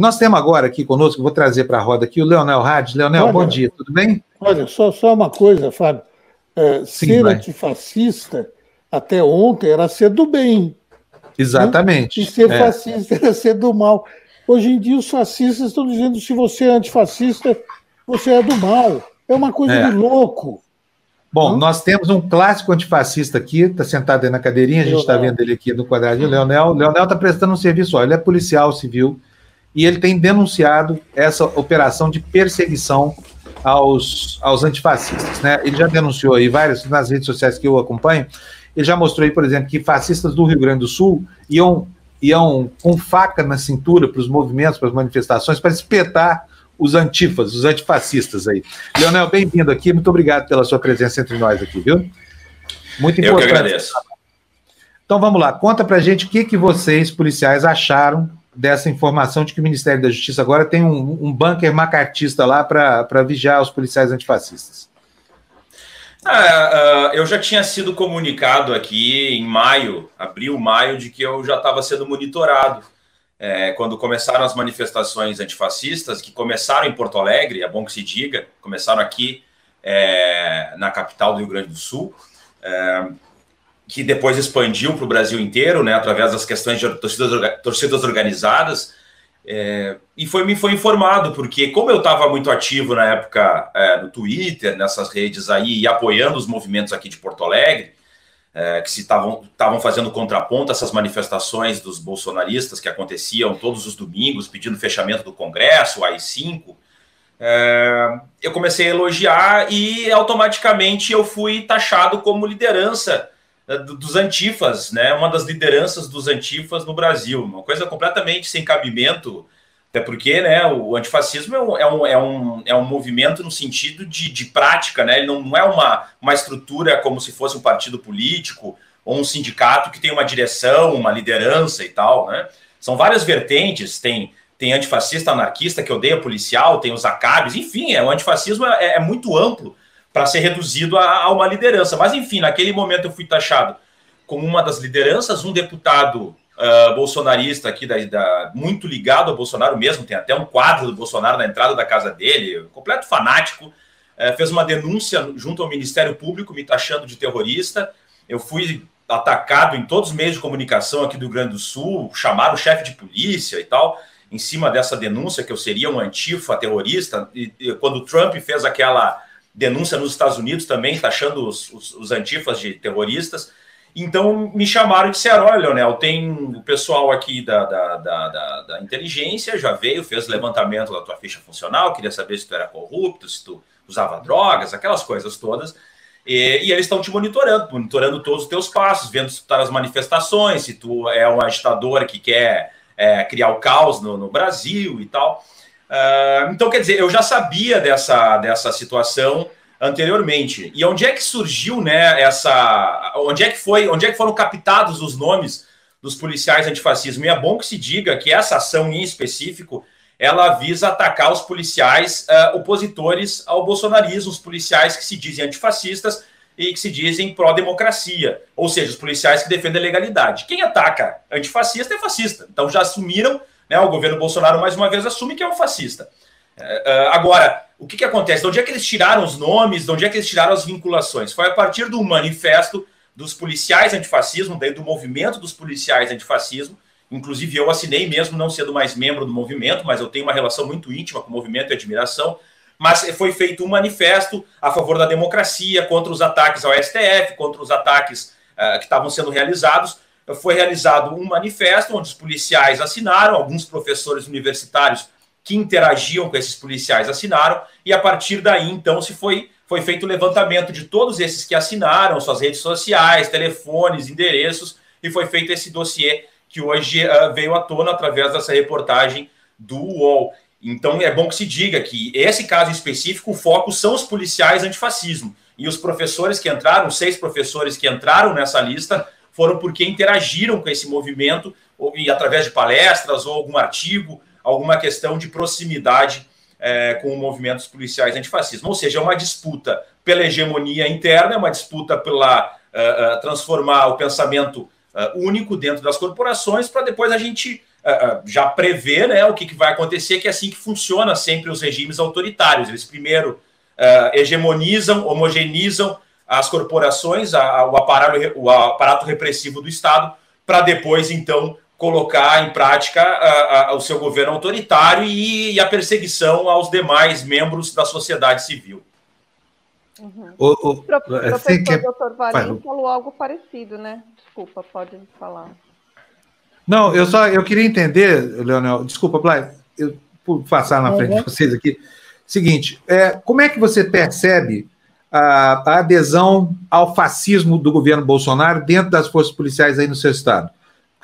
Nós temos agora aqui conosco, vou trazer para a roda aqui o Leonel Hades. Leonel, olha, bom dia, tudo bem? Olha, só, só uma coisa, Fábio. É, Sim, ser vai. antifascista até ontem era ser do bem. Exatamente. Né? E ser é. fascista era ser do mal. Hoje em dia, os fascistas estão dizendo que se você é antifascista, você é do mal. É uma coisa é. de louco. Bom, hum? nós temos um clássico antifascista aqui, está sentado aí na cadeirinha, a gente está vendo ele aqui no quadradinho, Leonel. Leonel está prestando um serviço, ó, ele é policial civil e ele tem denunciado essa operação de perseguição aos, aos antifascistas. Né? Ele já denunciou aí várias nas redes sociais que eu acompanho, ele já mostrou aí, por exemplo, que fascistas do Rio Grande do Sul iam, iam com faca na cintura para os movimentos, para as manifestações, para espetar os antifas, os antifascistas aí. Leonel, bem-vindo aqui, muito obrigado pela sua presença entre nós aqui, viu? Muito importante. Eu que agradeço. Então vamos lá, conta pra gente o que, que vocês, policiais, acharam dessa informação de que o Ministério da Justiça agora tem um, um bunker macartista lá para vigiar os policiais antifascistas. Ah, uh, eu já tinha sido comunicado aqui em maio, abril, maio, de que eu já estava sendo monitorado é, quando começaram as manifestações antifascistas, que começaram em Porto Alegre, é bom que se diga, começaram aqui é, na capital do Rio Grande do Sul, é, que depois expandiu para o Brasil inteiro, né, através das questões de torcidas, torcidas organizadas, é, e foi me foi informado, porque como eu estava muito ativo na época é, no Twitter, nessas redes aí, e apoiando os movimentos aqui de Porto Alegre, é, que se estavam fazendo contraponto a essas manifestações dos bolsonaristas que aconteciam todos os domingos, pedindo fechamento do Congresso, o AI-5, é, eu comecei a elogiar e automaticamente eu fui taxado como liderança dos antifas, né? Uma das lideranças dos antifas no Brasil, uma coisa completamente sem cabimento até porque né, o antifascismo é um, é um, é um, é um movimento no sentido de, de prática, né? ele não, não é uma, uma estrutura como se fosse um partido político ou um sindicato que tem uma direção, uma liderança e tal. Né? São várias vertentes, tem, tem antifascista anarquista que odeia policial, tem os acabes, enfim, é, o antifascismo é, é muito amplo para ser reduzido a, a uma liderança. Mas, enfim, naquele momento eu fui taxado como uma das lideranças, um deputado uh, bolsonarista aqui, da, da, muito ligado ao Bolsonaro mesmo, tem até um quadro do Bolsonaro na entrada da casa dele, completo fanático, uh, fez uma denúncia junto ao Ministério Público, me taxando de terrorista. Eu fui atacado em todos os meios de comunicação aqui do Rio Grande do Sul, chamaram o chefe de polícia e tal, em cima dessa denúncia que eu seria um antifa terrorista. E, e quando o Trump fez aquela denúncia nos Estados Unidos também, taxando os, os, os antifas de terroristas. Então me chamaram e disseram: olha, Leonel, tem o pessoal aqui da, da, da, da, da inteligência, já veio, fez levantamento da tua ficha funcional, queria saber se tu era corrupto, se tu usava drogas, aquelas coisas todas. E, e eles estão te monitorando, monitorando todos os teus passos, vendo se tu está nas manifestações, se tu é um agitador que quer é, criar o caos no, no Brasil e tal. Uh, então, quer dizer, eu já sabia dessa, dessa situação anteriormente. E onde é que surgiu, né, essa onde é que foi, onde é que foram captados os nomes dos policiais antifascismo? E é bom que se diga que essa ação em específico, ela visa atacar os policiais uh, opositores ao bolsonarismo, os policiais que se dizem antifascistas e que se dizem pró-democracia, ou seja, os policiais que defendem a legalidade. Quem ataca antifascista é fascista. Então já assumiram, né, o governo Bolsonaro mais uma vez assume que é um fascista. Uh, agora, o que, que acontece? De onde é que eles tiraram os nomes? De onde é que eles tiraram as vinculações? Foi a partir do manifesto dos policiais antifascismo, daí do movimento dos policiais antifascismo. Inclusive, eu assinei mesmo, não sendo mais membro do movimento, mas eu tenho uma relação muito íntima com o movimento e admiração. Mas foi feito um manifesto a favor da democracia, contra os ataques ao STF, contra os ataques uh, que estavam sendo realizados. Foi realizado um manifesto onde os policiais assinaram, alguns professores universitários que interagiam com esses policiais assinaram, e a partir daí, então, se foi, foi feito o levantamento de todos esses que assinaram, suas redes sociais, telefones, endereços, e foi feito esse dossiê que hoje uh, veio à tona através dessa reportagem do UOL. Então é bom que se diga que esse caso específico, o foco são os policiais antifascismo. E os professores que entraram, seis professores que entraram nessa lista, foram porque interagiram com esse movimento, ou, e através de palestras ou algum artigo, alguma questão de proximidade é, com o movimento dos policiais antifascismo. Ou seja, é uma disputa pela hegemonia interna, é uma disputa pela uh, uh, transformar o pensamento uh, único dentro das corporações para depois a gente já prevê né, o que, que, vai acontecer, que é assim que funciona sempre os regimes autoritários. Eles primeiro hegemonizam, homogeneizam as corporações, a, a, o, aparato, o aparato repressivo do Estado, para depois, então, colocar em prática a, o seu governo autoritário e, e, a perseguição aos demais membros da sociedade civil. Uhum. O, o, o professor que... Dr. Valim falou algo parecido, né? Desculpa, pode falar. Não, eu só eu queria entender, Leonel, desculpa, Blay, eu por passar na frente de vocês aqui. Seguinte, é, como é que você percebe a, a, adesão ao fascismo do governo Bolsonaro dentro das forças policiais aí no seu estado?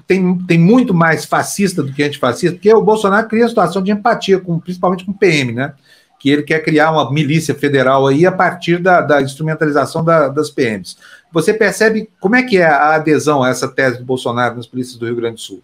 Tem, tem muito mais fascista do que antifascista, porque o Bolsonaro cria a situação de empatia, com, principalmente com o PM, né? Que ele quer criar uma milícia federal aí a partir da, da instrumentalização da, das PMs. Você percebe como é que é a adesão a essa tese do Bolsonaro nas polícias do Rio Grande do Sul?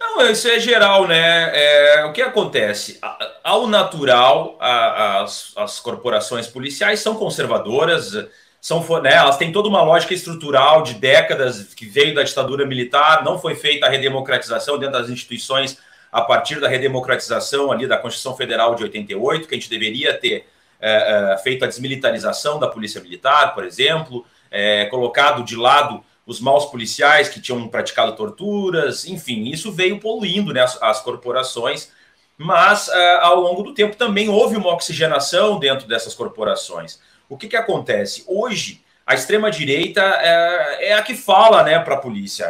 Não, isso é geral, né? É, o que acontece? Ao natural, a, as, as corporações policiais são conservadoras, são, né, elas têm toda uma lógica estrutural de décadas que veio da ditadura militar, não foi feita a redemocratização dentro das instituições a partir da redemocratização ali da Constituição Federal de 88, que a gente deveria ter é, é, feito a desmilitarização da polícia militar, por exemplo, é, colocado de lado os maus policiais que tinham praticado torturas, enfim, isso veio poluindo né, as, as corporações, mas é, ao longo do tempo também houve uma oxigenação dentro dessas corporações. O que, que acontece? Hoje, a extrema-direita é, é, a que fala né, para a polícia.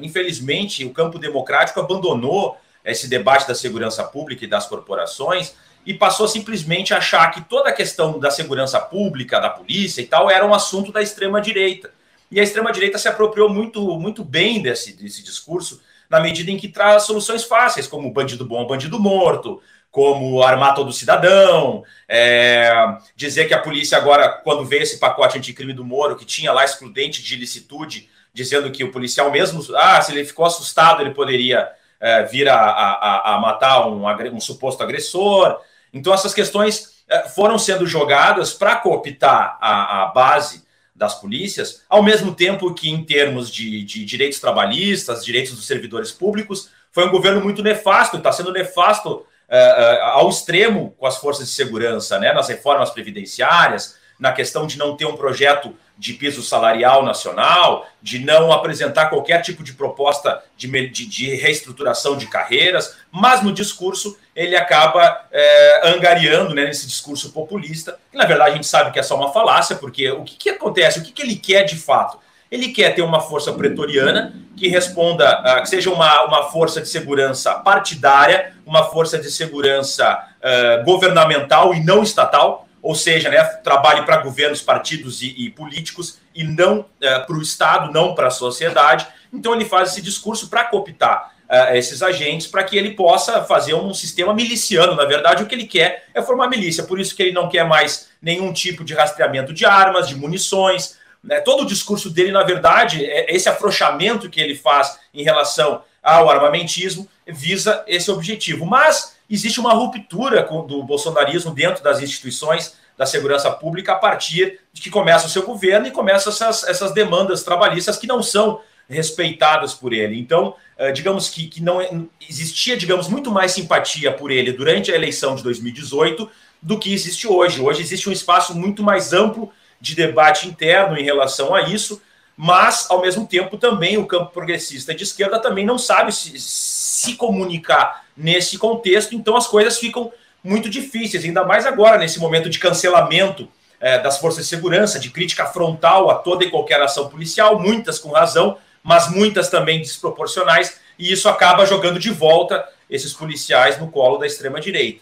infelizmente, o campo democrático abandonou esse debate da segurança pública e das corporações e passou simplesmente a achar que toda a questão da segurança pública, da polícia e tal, era um assunto da extrema-direita. E a extrema-direita se apropriou muito, muito bem desse, desse discurso, na medida em que traz soluções fáceis, como bandido bom, bandido morto, como armar todo cidadão, é, dizer que a polícia agora, quando veio esse pacote anticrime do Moro, que tinha lá excludente de ilicitude, dizendo que o policial mesmo, ah, se ele ficou assustado, ele poderia é, vir a, a, a matar um, um suposto agressor. Então, essas questões eh, foram sendo jogadas para cooptar a, a, base das polícias, ao mesmo tempo que, em termos de, de direitos trabalhistas, direitos dos servidores públicos, foi um governo muito nefasto, está sendo nefasto uh, ao extremo com as forças de segurança, né, nas reformas previdenciárias, na questão de não ter um projeto de piso salarial nacional, de não apresentar qualquer tipo de proposta de, de, de reestruturação de carreiras, mas no discurso ele acaba é, angariando né, nesse discurso populista, que na verdade a gente sabe que é só uma falácia, porque o que, que acontece, o que, que ele quer de fato? Ele quer ter uma força pretoriana que responda, uh, que seja uma, uma força de segurança partidária, uma força de segurança uh, governamental e não estatal, ou seja, né, trabalhe para governos, partidos e, e, políticos e não uh, para o Estado, não para a sociedade. Então ele faz esse discurso para cooptar uh, esses agentes para que ele possa fazer um sistema miliciano. Na verdade, o que ele quer é formar milícia. Por isso que ele não quer mais nenhum tipo de rastreamento de armas, de munições. Né? Todo o discurso dele, na verdade, é esse afrouxamento que ele faz em relação ao armamentismo visa esse objetivo. Mas existe uma ruptura do bolsonarismo dentro das instituições da segurança pública a partir de que começa o seu governo e começam essas, essas demandas trabalhistas que não são respeitadas por ele. Então, eh, digamos que, que não é, existia, digamos, muito mais simpatia por ele durante a eleição de 2018 do que existe hoje. Hoje existe um espaço muito mais amplo de debate interno em relação a isso, mas, ao mesmo tempo, também o campo progressista de esquerda também não sabe se, se comunicar nesse contexto, então as coisas ficam muito difíceis, ainda mais agora, nesse momento de cancelamento é, das forças de segurança, de crítica frontal a toda e qualquer ação policial, muitas com razão, mas muitas também desproporcionais, e isso acaba jogando de volta esses policiais no colo da extrema-direita.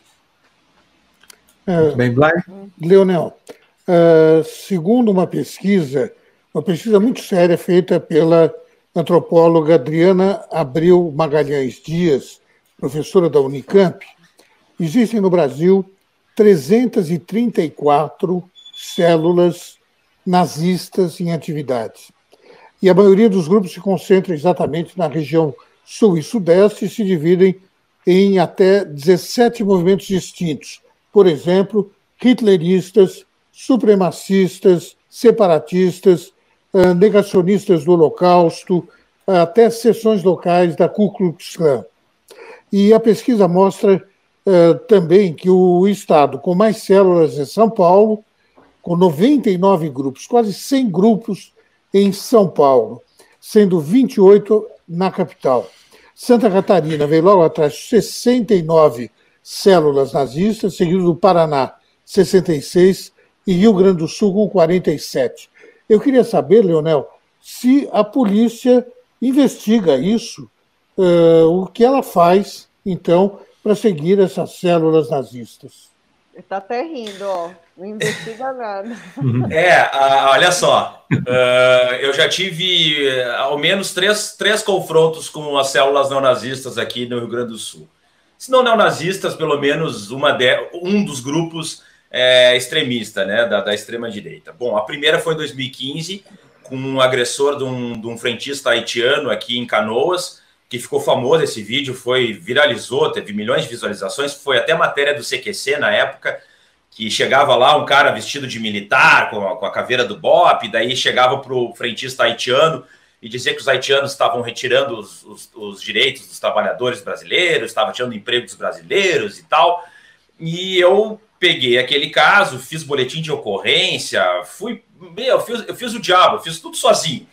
É, Bem, Leonel, uh, segundo uma pesquisa, uma pesquisa muito séria feita pela antropóloga Adriana Abreu Magalhães Dias, professora da Unicamp, existem no Brasil 334 células nazistas em atividade. E a maioria dos grupos se concentra exatamente na região sul e sudeste e se dividem em até 17 movimentos distintos. Por exemplo, hitleristas, supremacistas, separatistas, negacionistas do Holocausto, até seções locais da Ku Klux Klan. E a pesquisa mostra uh, também que o estado com mais células é São Paulo, com 99 grupos, quase 100 grupos em São Paulo, sendo 28 na capital. Santa Catarina veio logo atrás, 69 células nazistas, seguido do Paraná, 66, e Rio Grande do Sul com 47. Eu queria saber, Leonel, se a polícia investiga isso, uh, o que ela faz, então, para seguir essas células nazistas. Está até rindo, ó. Não investiga nada. É, olha só. Uh, eu já tive uh, ao menos três, três confrontos com as células neonazistas aqui no Rio Grande do Sul. Se não neonazistas, pelo menos uma de, um dos grupos é, extremista, né, da, da extrema-direita. Bom, a primeira foi em 2015, com um agressor de um, de um frentista haitiano aqui em Canoas, que ficou famoso esse vídeo, foi viralizou, teve milhões de visualizações, foi até matéria do CQC na época, que chegava lá um cara vestido de militar, com a, com a caveira do BOP, daí chegava para o frentista haitiano e dizia que os haitianos estavam retirando os, os, os direitos dos trabalhadores brasileiros, estavam tirando emprego dos brasileiros e tal. E eu peguei aquele caso, fiz boletim de ocorrência, fui. Eu fiz, eu fiz o diabo, eu fiz tudo sozinho.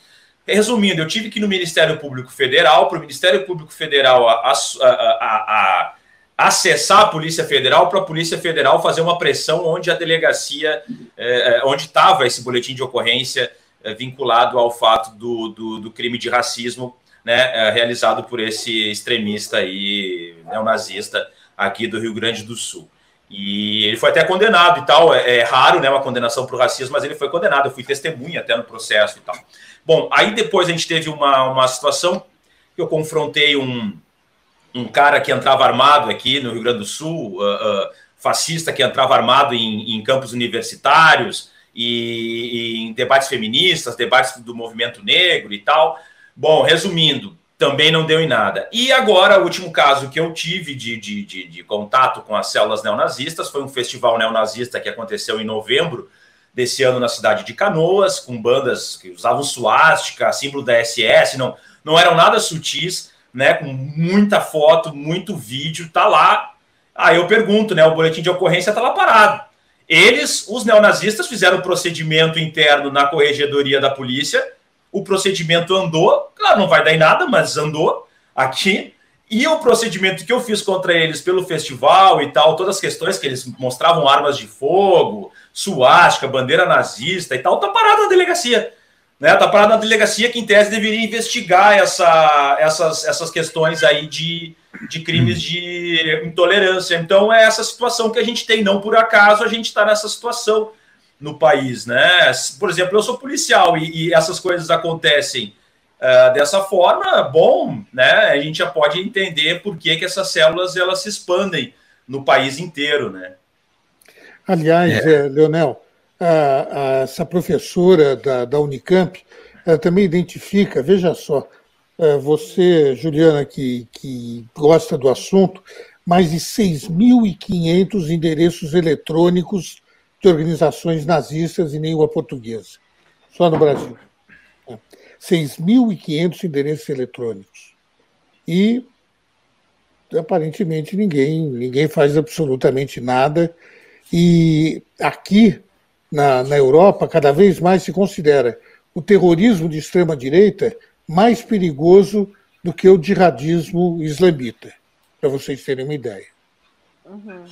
Resumindo, eu tive que ir no Ministério Público Federal, para o Ministério Público Federal a, a, a, acessar a Polícia Federal, para a Polícia Federal fazer uma pressão onde a delegacia, é, onde estava esse boletim de ocorrência é, vinculado ao fato do, do, do crime de racismo né, é, realizado por esse extremista aí, neonazista aqui do Rio Grande do Sul. E ele foi até condenado e tal. É, é raro, né, uma condenação por racismo, mas ele foi condenado. Eu fui testemunha até no processo e tal. Bom, aí depois a gente teve uma, uma situação que eu confrontei um, um cara que entrava armado aqui no Rio Grande do Sul, uh, uh, fascista que entrava armado em, em campos universitários e, e em debates feministas, debates do movimento negro e tal. Bom, resumindo, também não deu em nada. E agora, o último caso que eu tive de, de, de, de, contato com as células neonazistas foi um festival neonazista que aconteceu em novembro desse ano na cidade de Canoas, com bandas que usavam suástica, símbolo da SS, não, não eram nada sutis, né? Com muita foto, muito vídeo, tá lá. Aí eu pergunto, né? O boletim de ocorrência tá lá parado. Eles, os neonazistas, fizeram um procedimento interno na corregedoria da polícia o procedimento andou, claro, não vai dar em nada, mas andou aqui. E o procedimento que eu fiz contra eles pelo festival e tal, todas as questões que eles mostravam armas de fogo, suástica, bandeira nazista e tal, tá parado na delegacia. Né? Tá parado na delegacia que, em tese, deveria investigar essa, essas, essas questões aí de, de crimes de intolerância. Então, é essa situação que a gente tem. Não por acaso a gente está nessa situação no país, né? Por exemplo, eu sou policial e, e essas coisas acontecem uh, dessa forma, bom, né? A gente já pode entender por que, que essas células elas se expandem no país inteiro, né? Aliás, é. Eh, Leonel, a, a, essa professora da, da Unicamp ela também identifica, veja só, eh, você, Juliana, que, que gosta do assunto, mais de 6.500 endereços eletrônicos de organizações nazistas em língua portuguesa, só no Brasil. 6.500 endereços eletrônicos. E aparentemente ninguém, ninguém faz absolutamente nada. E aqui na, na Europa, cada vez mais se considera o terrorismo de extrema-direita mais perigoso do que o jihadismo islamita, para vocês terem uma ideia. Uhum.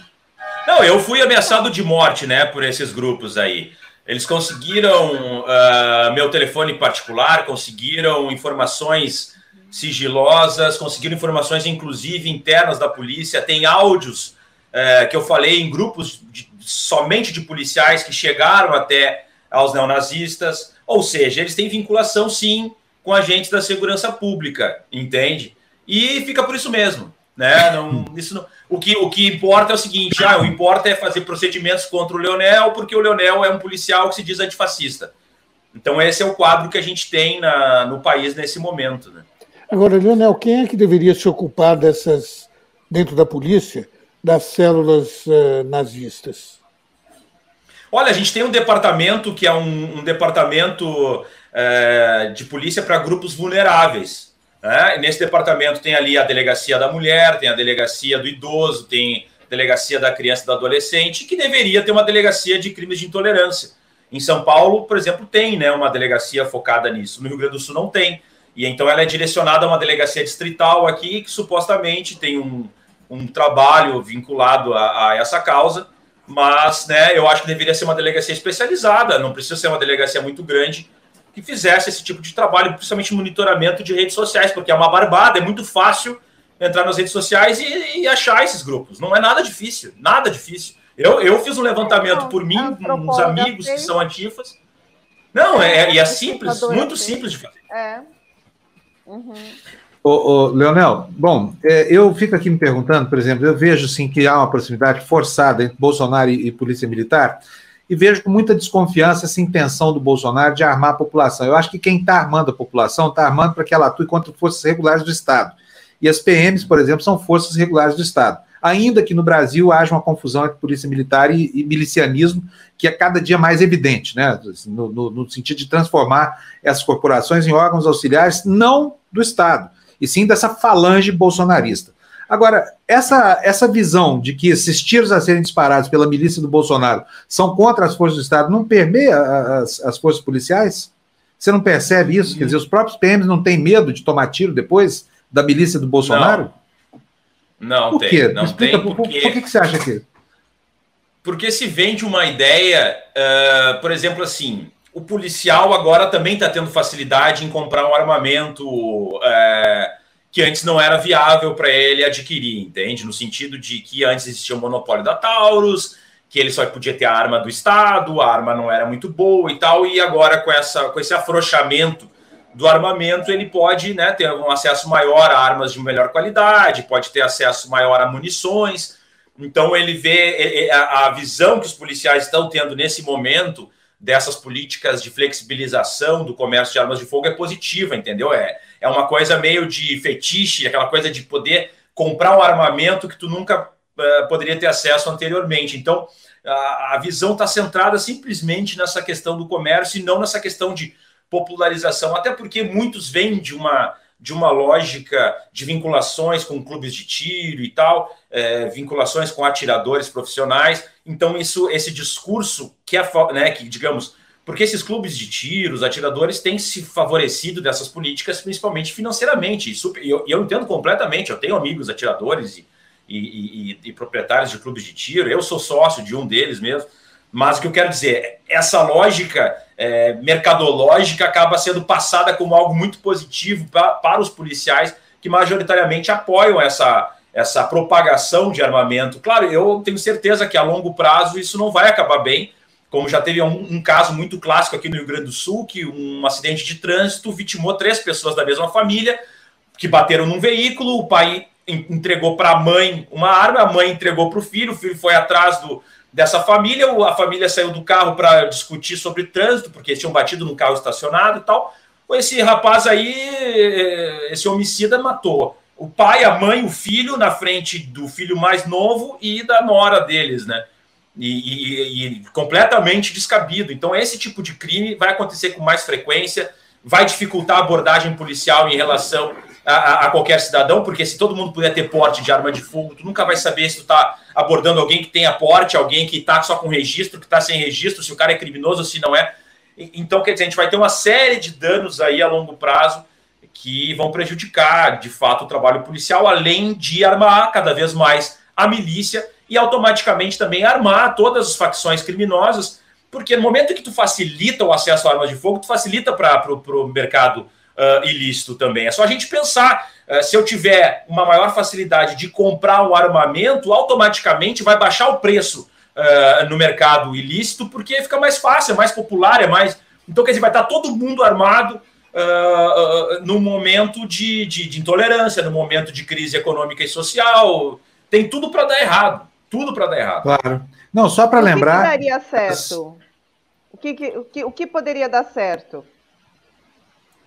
Não, eu fui ameaçado de morte, né, por esses grupos aí. Eles conseguiram uh, meu telefone particular, conseguiram informações sigilosas, conseguiram informações, inclusive, internas da polícia. Tem áudios uh, que eu falei em grupos de, somente de policiais que chegaram até aos neonazistas. Ou seja, eles têm vinculação, sim, com agentes da segurança pública, entende? E fica por isso mesmo. Né? Não, isso não, o, que, o que importa é o seguinte: ah, o importa é fazer procedimentos contra o Leonel, porque o Leonel é um policial que se diz antifascista. Então, esse é o quadro que a gente tem na, no país nesse momento. Né? Agora, Leonel, quem é que deveria se ocupar dessas, dentro da polícia, das células uh, nazistas? Olha, a gente tem um departamento que é um, um departamento uh, é, de polícia para grupos vulneráveis. Né? nesse departamento tem ali a delegacia da mulher, tem a delegacia do idoso, tem delegacia da criança e do adolescente, que deveria ter uma delegacia de crimes de intolerância. Em São Paulo, por exemplo, tem né, uma delegacia focada nisso. No Rio Grande do Sul não tem. E então ela é direcionada a uma delegacia distrital aqui, que supostamente tem um, um trabalho vinculado a, a essa causa, mas né, eu acho que deveria ser uma delegacia especializada, não precisa ser uma delegacia muito grande, que fizesse esse tipo de trabalho, principalmente monitoramento de redes sociais, porque é uma barbada, é muito fácil entrar nas redes sociais e, e achar esses grupos. Não é nada difícil, nada difícil. Eu, eu fiz um levantamento por mim, com uns amigos que são antifas. Não, é, é, é simples, muito simples de fazer. É. Uhum. Ô, ô, Leonel, bom, é, eu fico aqui me perguntando, por exemplo, eu vejo sim que há uma proximidade forçada entre Bolsonaro e, e Polícia Militar, e vejo com muita desconfiança essa intenção do Bolsonaro de armar a população. Eu acho que quem está armando a população está armando para que ela atue contra forças regulares do Estado. E as PMs, por exemplo, são forças regulares do Estado. Ainda que no Brasil haja uma confusão entre polícia militar e, e milicianismo, que é cada dia mais evidente, né? No, no, no sentido de transformar essas corporações em órgãos auxiliares, não do Estado, e sim dessa falange bolsonarista. Agora, essa, essa visão de que esses tiros a serem disparados pela milícia do Bolsonaro são contra as forças do Estado não permeia as, as forças policiais? Você não percebe isso? Quer dizer, os próprios PMs não têm medo de tomar tiro depois da milícia do Bolsonaro? Não, não por quê? Não explica, tem, porque... por, por, que, que você acha que... Porque se vende uma ideia, uh, por exemplo, assim, o policial agora também está tendo facilidade em comprar um armamento é, que antes não era viável para ele adquirir, entende? No sentido de que antes existia o monopólio da Taurus, que ele só podia ter a arma do Estado, a arma não era muito boa e tal, e agora com, essa, com esse afrouxamento do armamento, ele pode né, ter um acesso maior a armas de melhor qualidade, pode ter acesso maior a munições. Então ele vê a visão que os policiais estão tendo nesse momento dessas políticas de flexibilização do comércio de armas de fogo é positiva, entendeu? É, é uma coisa meio de fetiche, aquela coisa de poder comprar um armamento que tu nunca uh, poderia ter acesso anteriormente. Então, a, a visão está centrada simplesmente nessa questão do comércio e não nessa questão de popularização, até porque muitos vêm de uma de uma lógica de vinculações com clubes de tiro e tal, é, vinculações com atiradores profissionais. Então, isso, esse discurso que é, né, que digamos, porque esses clubes de tiro, os atiradores têm se favorecido dessas políticas, principalmente financeiramente. E eu, eu entendo completamente. Eu tenho amigos atiradores e, e, e, e proprietários de clubes de tiro. Eu sou sócio de um deles mesmo. Mas o que eu quero dizer, essa lógica é, mercadológica acaba sendo passada como algo muito positivo pra, para os policiais que majoritariamente apoiam essa, essa propagação de armamento. Claro, eu tenho certeza que a longo prazo isso não vai acabar bem, como já teve um, um, caso muito clássico aqui no Rio Grande do Sul, que um acidente de trânsito vitimou três pessoas da mesma família que bateram num veículo, o pai entregou para a mãe uma arma, a mãe entregou para o filho, o filho foi atrás do, dessa família. A família saiu do carro para discutir sobre trânsito, porque eles tinham batido no carro estacionado e tal. Esse rapaz aí, eh, esse homicida, matou o pai, a mãe, o filho na frente do filho mais novo e da nora deles, né? E, e, e, completamente descabido. Então, esse tipo de crime vai acontecer com mais frequência, vai dificultar a abordagem policial em relação a, a, qualquer cidadão, porque se todo mundo puder ter porte de arma de fogo, tu nunca vai saber se tu está abordando alguém que tenha porte, alguém que está só com registro, que está sem registro, se o cara é criminoso, se não é. Então, quer dizer, a gente vai ter uma série de danos aí a longo prazo que vão prejudicar, de fato, o trabalho policial, além de armar cada vez mais a milícia e automaticamente também armar todas as facções criminosas, porque no momento que tu facilita o acesso a armas de fogo, tu facilita para o mercado uh, ilícito também. É só a gente pensar. Uh, se eu tiver uma maior facilidade de comprar um armamento, automaticamente vai baixar o preço uh, no mercado ilícito, porque fica mais fácil, é mais popular, é mais. Então, quer dizer, vai estar todo mundo armado uh, no momento de, de, de, intolerância, no momento de crise econômica e social. Tem tudo para dar errado. Tudo para dar errado. Claro. Não, só para lembrar. O que, daria certo? O que, o, que, o que poderia dar certo?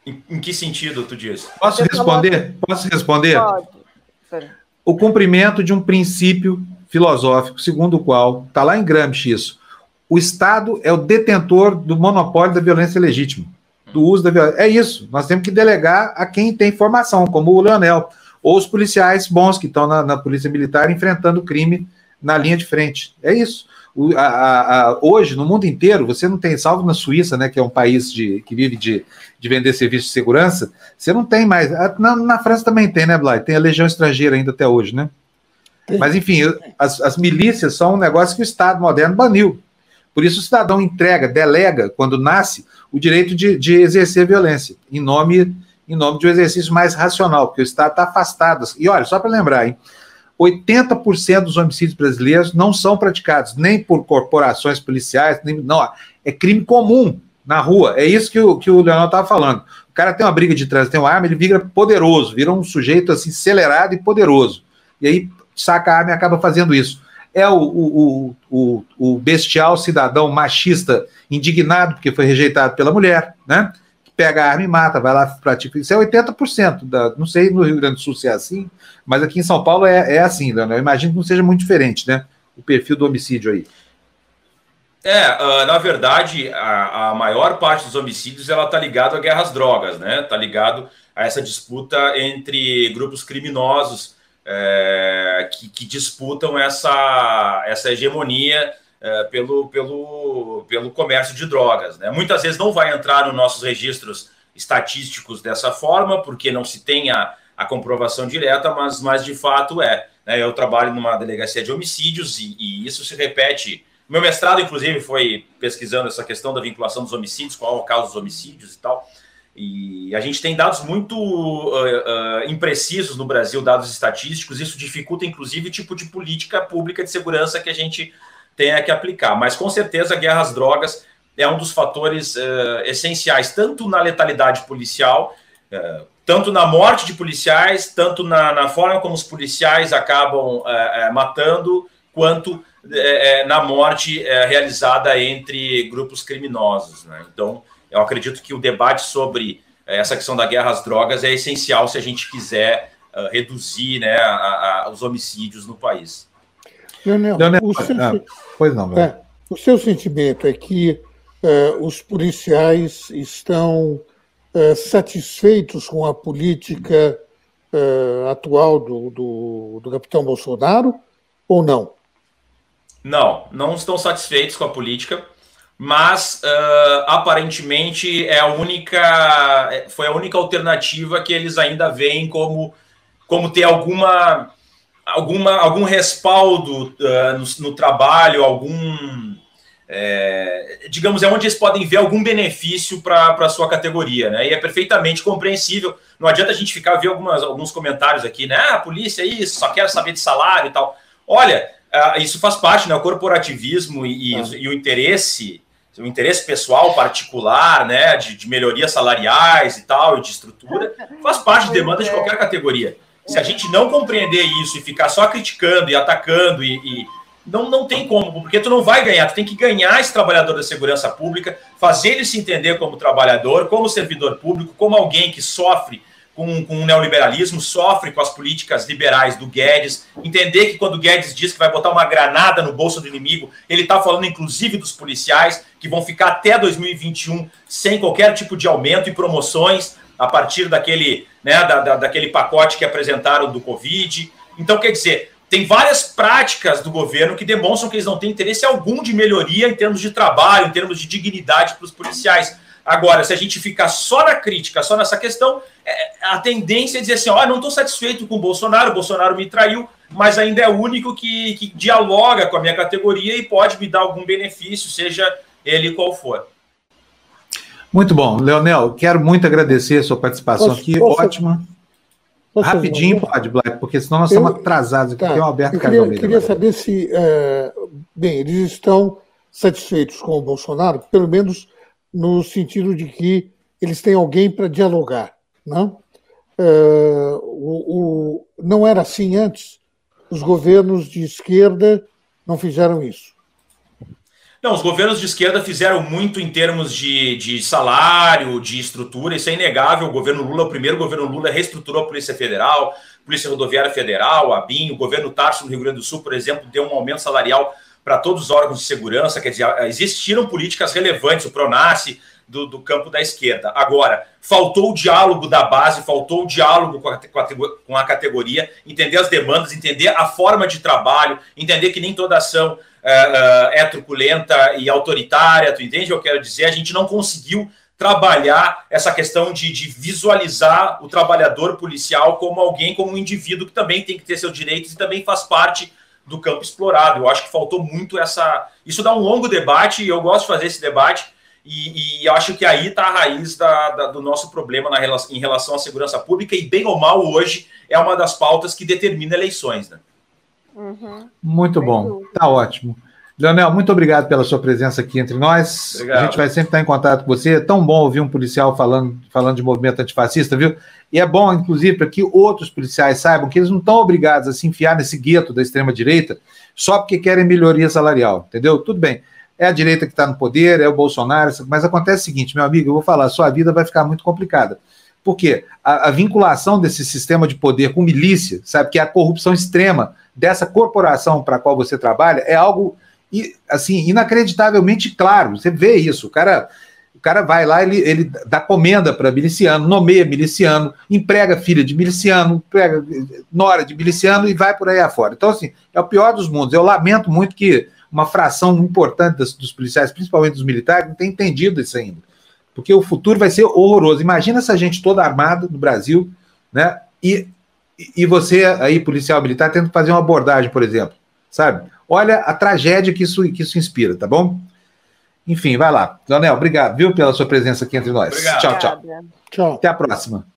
Em, em que sentido tu diz? Posso responder? Posso responder? Pode. O cumprimento de um princípio filosófico, segundo o qual, está lá em Gramsci isso, o Estado é o detentor do monopólio da violência legítima. do uso da violência. É isso, nós temos que delegar a quem tem formação, como o Leonel, ou os policiais bons que estão na, na Polícia Militar enfrentando o crime na linha de frente. É isso. O, a, a, hoje, no mundo inteiro, você não tem, salvo na Suíça, né, que é um país de, que vive de, de vender serviços de segurança, você não tem mais. Na, na França também tem, né, Blay? Tem a legião estrangeira ainda até hoje, né? Mas, enfim, as, as milícias são um negócio que o Estado moderno baniu. Por isso, o cidadão entrega, delega, quando nasce, o direito de, de exercer violência, em nome, em nome de um exercício mais racional, porque o Estado está afastado. E olha, só para lembrar, hein, 80% dos homicídios brasileiros não são praticados nem por corporações policiais, nem, não, é crime comum na rua. É isso que o, que o Leonel estava falando. O cara tem uma briga de trânsito, tem uma arma, ele vira poderoso, vira um sujeito assim, acelerado e poderoso. E aí saca a arma e acaba fazendo isso. É o, o, o, o bestial cidadão machista indignado porque foi rejeitado pela mulher, né? Pega a arma e mata, vai lá, pratica. Isso é 80%. Da, não sei no Rio Grande do Sul se é assim, mas aqui em São Paulo é, é assim, né? Eu imagino que não seja muito diferente, né? O perfil do homicídio aí. É, uh, na verdade, a, a, maior parte dos homicídios ela tá ligado a guerras drogas, né? Tá ligado a essa disputa entre grupos criminosos é, que, que, disputam essa, essa hegemonia é, pelo, pelo, pelo comércio de drogas. Né? Muitas vezes não vai entrar nos nossos registros estatísticos dessa forma, porque não se tem a, a comprovação direta, mas, mas de fato é. Né? Eu trabalho numa delegacia de homicídios e, e isso se repete. Meu mestrado, inclusive, foi pesquisando essa questão da vinculação dos homicídios, qual é o caso dos homicídios e tal. E a gente tem dados muito uh, uh, imprecisos no Brasil, dados estatísticos, isso dificulta, inclusive, o tipo de política pública de segurança que a gente tenha que aplicar. Mas, com certeza, a guerra às drogas é um dos fatores uh, essenciais, tanto na letalidade policial, tanto na morte de policiais, tanto na, na forma como os policiais acabam matando, quanto na morte realizada entre grupos criminosos. Né? Então, eu acredito que o debate sobre essa questão da guerra às drogas é essencial se a gente quiser uh, reduzir né, a, a, os homicídios no país. Leonel, Leonel o, seu, ah, pois não, é, o seu sentimento é que uh, os policiais estão uh, satisfeitos com a política atual do, do, do capitão Bolsonaro ou não? Não, não estão satisfeitos com a política mas uh, aparentemente é a única foi a única alternativa que eles ainda veem como como ter alguma alguma algum respaldo uh, no, no, trabalho algum é, digamos é onde eles podem ver algum benefício para a sua categoria né? E é perfeitamente compreensível. Não adianta a gente ficar ver algumas, alguns comentários aqui né? Ah, a polícia é isso só quer saber de salário e tal. Olha uh, isso faz parte né? O corporativismo e, ah. e o interesse o interesse pessoal particular, né, de, de melhorias salariais e tal, e de estrutura, faz parte de demanda de qualquer categoria. Se a gente não compreender isso e ficar só criticando e atacando e, e não, não tem como, porque tu não vai ganhar, tu tem que ganhar esse trabalhador da segurança pública, fazer ele se entender como trabalhador, como servidor público, como alguém que sofre com, com o neoliberalismo, sofre com as políticas liberais do Guedes, entender que quando o Guedes diz que vai botar uma granada no bolso do inimigo, ele está falando inclusive dos policiais, que vão ficar até 2021 sem qualquer tipo de aumento e promoções a partir daquele, né, da, da, daquele pacote que apresentaram do Covid. Então, quer dizer, tem várias práticas do governo que demonstram que eles não têm interesse algum de melhoria em termos de trabalho, em termos de dignidade para os policiais. Agora, se a gente ficar só na crítica, só nessa questão, é, a tendência é dizer assim: ó, não estou satisfeito com o Bolsonaro, o Bolsonaro me traiu, mas ainda é o único que, que dialoga com a minha categoria e pode me dar algum benefício, seja ele qual for. Muito bom. Leonel, quero muito agradecer a sua participação posso, aqui, posso, ótima. Posso Rapidinho pode, Black, porque senão nós eu, estamos atrasados aqui, tá, tem o Alberto Eu queria, queria saber se, é, bem, eles estão satisfeitos com o Bolsonaro, pelo menos no sentido de que eles têm alguém para dialogar. Não? É, o, o, não era assim antes. Os governos de esquerda não fizeram isso. Não, os governos de esquerda fizeram muito em termos de, de salário, de estrutura, isso é inegável. O governo Lula, o primeiro governo Lula, reestruturou a Polícia Federal, Polícia Rodoviária Federal, a BIM, o governo Tarso no Rio Grande do Sul, por exemplo, deu um aumento salarial para todos os órgãos de segurança, quer dizer, existiram políticas relevantes, o PRONASSE, do, do, campo da esquerda. Agora, faltou o diálogo da base, faltou o diálogo com a, com a, categoria, entender as demandas, entender a forma de trabalho, entender que nem toda ação é, é truculenta e autoritária, tu entende eu quero dizer? A gente não conseguiu trabalhar essa questão de, de, visualizar o trabalhador policial como alguém, como um indivíduo que também tem que ter seus direitos e também faz parte do campo explorado. Eu acho que faltou muito essa. Isso dá um longo debate e eu gosto de fazer esse debate e, e acho que aí está a raiz da, da, do nosso problema na, em relação à segurança pública, e bem ou mal, hoje é uma das pautas que determina eleições. Né? Uhum. Muito bom, tá ótimo. Leonel, muito obrigado pela sua presença aqui entre nós. Obrigado. A gente vai sempre estar em contato com você. É tão bom ouvir um policial falando, falando de movimento antifascista, viu? E é bom, inclusive, para que outros policiais saibam que eles não estão obrigados a se enfiar nesse gueto da extrema-direita só porque querem melhoria salarial, entendeu? Tudo bem é a direita que está no poder, é o Bolsonaro, mas acontece o seguinte, meu amigo, eu vou falar, sua vida vai ficar muito complicada. Por quê? A, a, vinculação desse sistema de poder com milícia, sabe, que é a corrupção extrema dessa corporação para a qual você trabalha, é algo assim inacreditavelmente claro. Você vê isso, o cara, o cara vai lá, ele, ele dá comenda para miliciano, nomeia miliciano, emprega filha de miliciano, emprega nora de miliciano e vai por aí afora. Então, assim, é o pior dos mundos. Eu lamento muito que uma fração importante dos, policiais, principalmente dos militares, não tem entendido isso ainda. Porque o futuro vai ser horroroso. Imagina essa gente toda armada no Brasil, né? E, e você aí, policial militar, que fazer uma abordagem, por exemplo, sabe? Olha a tragédia que isso, que isso inspira, tá bom? Enfim, vai lá. Leonel, obrigado, viu, pela sua presença aqui entre nós. Obrigado. Tchau, tchau. Tchau. Até a próxima.